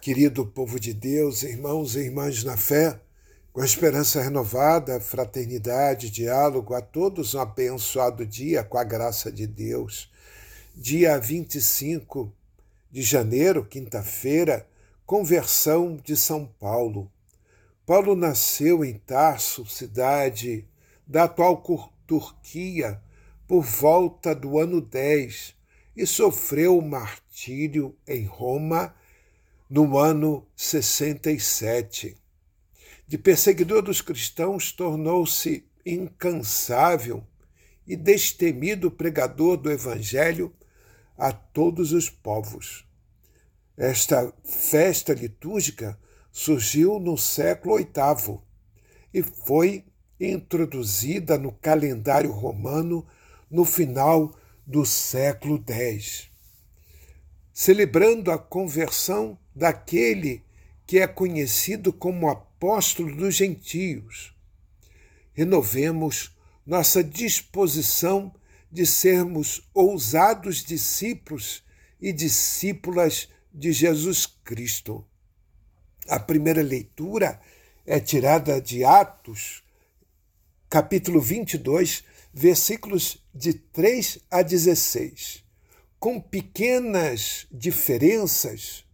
Querido povo de Deus, irmãos e irmãs na fé, com a esperança renovada, fraternidade, diálogo, a todos um abençoado dia com a graça de Deus. Dia 25 de janeiro, quinta-feira, conversão de São Paulo. Paulo nasceu em Tarso, cidade da atual Turquia, por volta do ano 10 e sofreu o martírio em Roma no ano 67. De perseguidor dos cristãos, tornou-se incansável e destemido pregador do Evangelho a todos os povos. Esta festa litúrgica surgiu no século VIII e foi introduzida no calendário romano no final do século X, celebrando a conversão daquele que é conhecido como apóstolo dos gentios. Renovemos nossa disposição de sermos ousados discípulos e discípulas de Jesus Cristo. A primeira leitura é tirada de Atos, capítulo 22, versículos de 3 a 16. Com pequenas diferenças,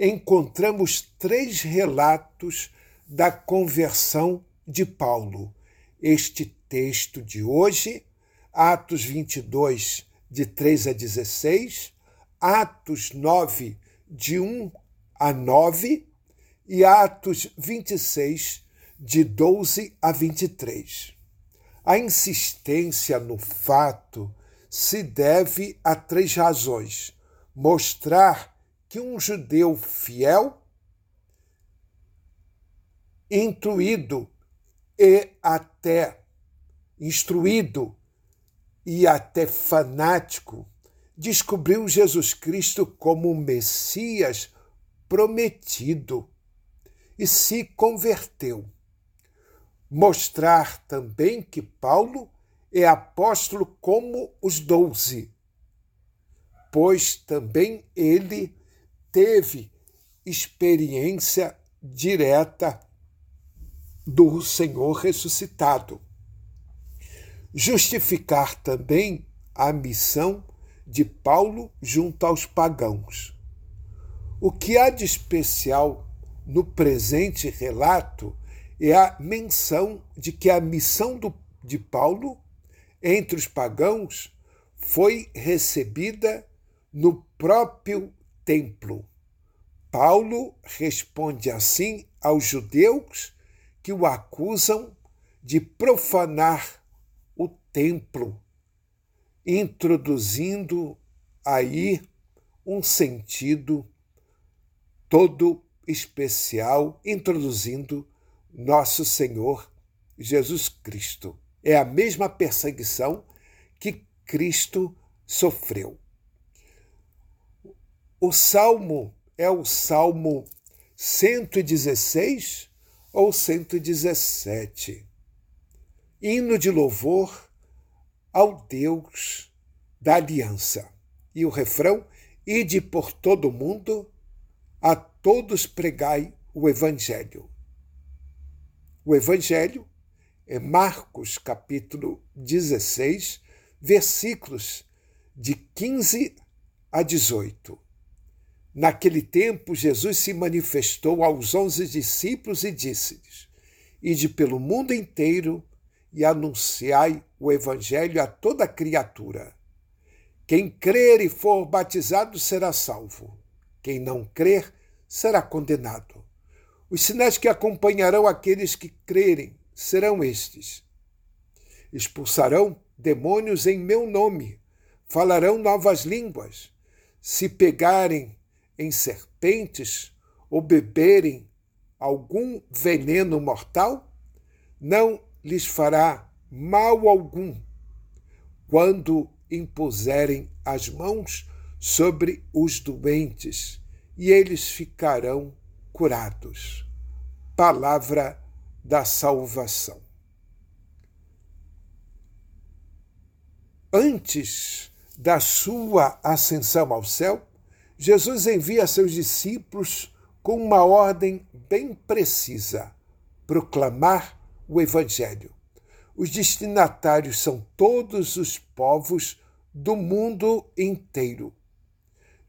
encontramos três relatos da conversão de Paulo. Este texto de hoje, Atos 22, de 3 a 16, Atos 9, de 1 a 9 e Atos 26, de 12 a 23. A insistência no fato se deve a três razões: mostrar que um judeu fiel, intuído e até instruído e até fanático, descobriu Jesus Cristo como o Messias prometido e se converteu. Mostrar também que Paulo é apóstolo como os doze, pois também ele teve experiência direta do Senhor ressuscitado. Justificar também a missão de Paulo junto aos pagãos. O que há de especial no presente relato é a menção de que a missão do, de Paulo entre os pagãos foi recebida no próprio templo. Paulo responde assim aos judeus que o acusam de profanar o templo, introduzindo aí um sentido todo especial, introduzindo nosso Senhor Jesus Cristo. É a mesma perseguição que Cristo sofreu. O salmo é o salmo 116 ou 117. Hino de louvor ao Deus da aliança. E o refrão: Ide por todo o mundo, a todos pregai o evangelho. O Evangelho é Marcos, capítulo 16, versículos de 15 a 18. Naquele tempo, Jesus se manifestou aos onze discípulos e disse-lhes: Ide pelo mundo inteiro e anunciai o Evangelho a toda criatura. Quem crer e for batizado será salvo. Quem não crer será condenado. Os sinais que acompanharão aqueles que crerem serão estes: expulsarão demônios em meu nome, falarão novas línguas, se pegarem em serpentes ou beberem algum veneno mortal, não lhes fará mal algum. Quando impuserem as mãos sobre os doentes, e eles ficarão curados. Palavra da salvação. Antes da sua ascensão ao céu, Jesus envia seus discípulos com uma ordem bem precisa: proclamar o Evangelho. Os destinatários são todos os povos do mundo inteiro.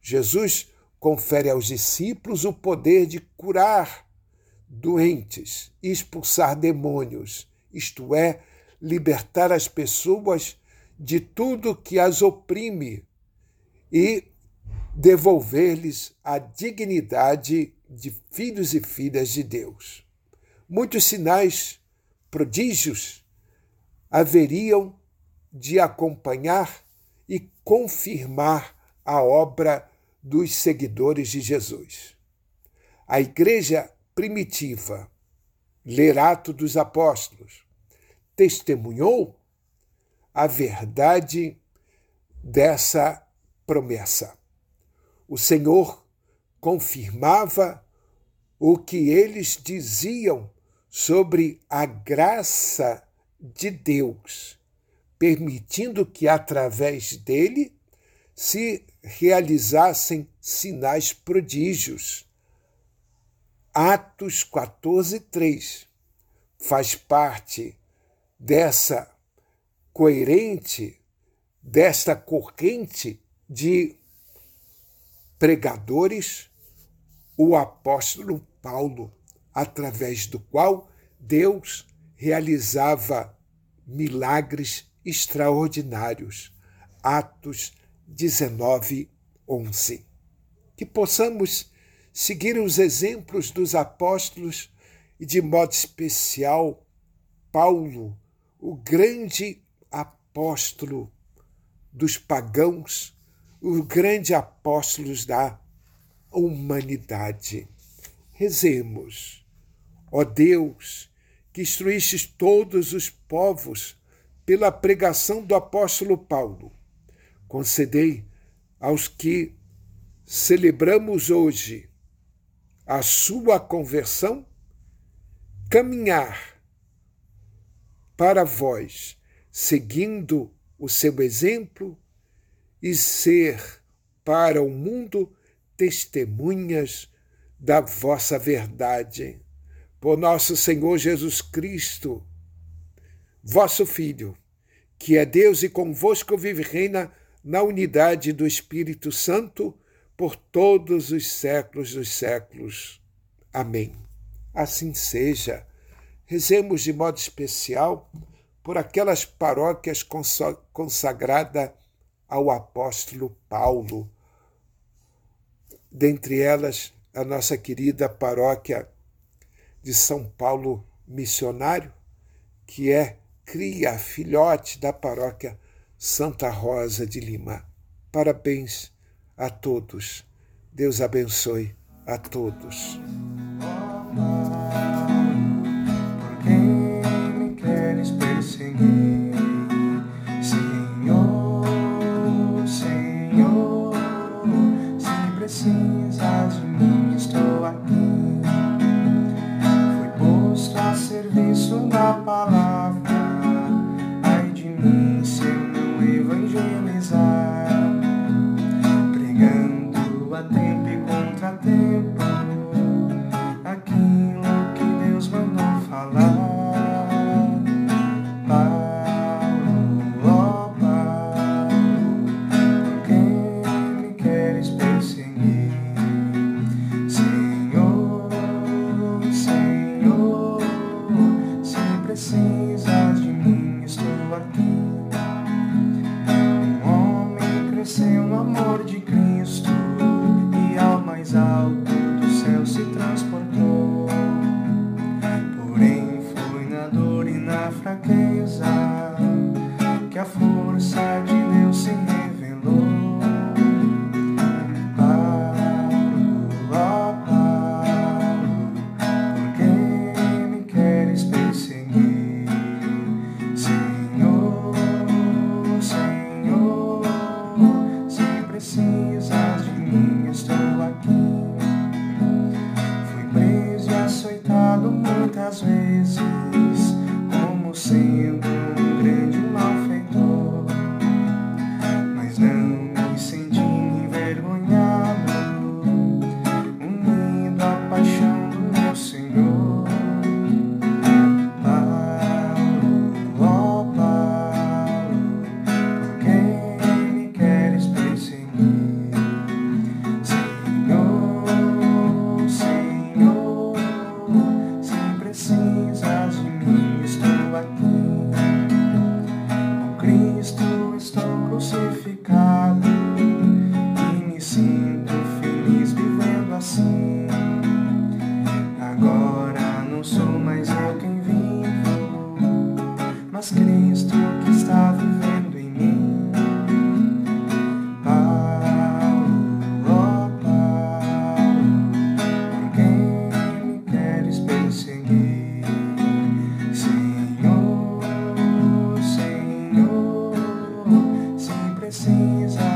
Jesus confere aos discípulos o poder de curar doentes e expulsar demônios, isto é, libertar as pessoas de tudo que as oprime e devolver-lhes a dignidade de filhos e filhas de Deus. Muitos sinais, prodígios, haveriam de acompanhar e confirmar a obra dos seguidores de Jesus. A igreja primitiva, ler Atos dos Apóstolos, testemunhou a verdade dessa promessa. O Senhor confirmava o que eles diziam sobre a graça de Deus, permitindo que através dele se realizassem sinais prodígios. Atos 14, 3 faz parte dessa coerente, desta corrente de pregadores, o apóstolo Paulo, através do qual Deus realizava milagres extraordinários. Atos 19, 11. Que possamos seguir os exemplos dos apóstolos e, de modo especial, Paulo, o grande apóstolo dos pagãos, o grande apóstolo da humanidade. Rezemos, ó Deus, que instruístes todos os povos pela pregação do apóstolo Paulo concedei aos que celebramos hoje a sua conversão caminhar para vós, seguindo o seu exemplo e ser para o mundo testemunhas da vossa verdade. Por nosso Senhor Jesus Cristo, vosso Filho, que é Deus e convosco vive e reina na unidade do Espírito Santo, por todos os séculos dos séculos. Amém. Assim seja. Rezemos de modo especial por aquelas paróquias consagradas ao apóstolo Paulo. Dentre elas, a nossa querida paróquia de São Paulo Missionário, que é cria, filhote da paróquia Santa Rosa de Lima. Parabéns a todos. Deus abençoe a todos. Por quem me queres perseguir? Serviço da palavra. fraqueza que a força de Agora não sou mais eu quem vivo, mas Cristo que está vivendo em mim. Paulo, ó oh Paulo, por quem me queres perseguir? Senhor, Senhor, se precisa.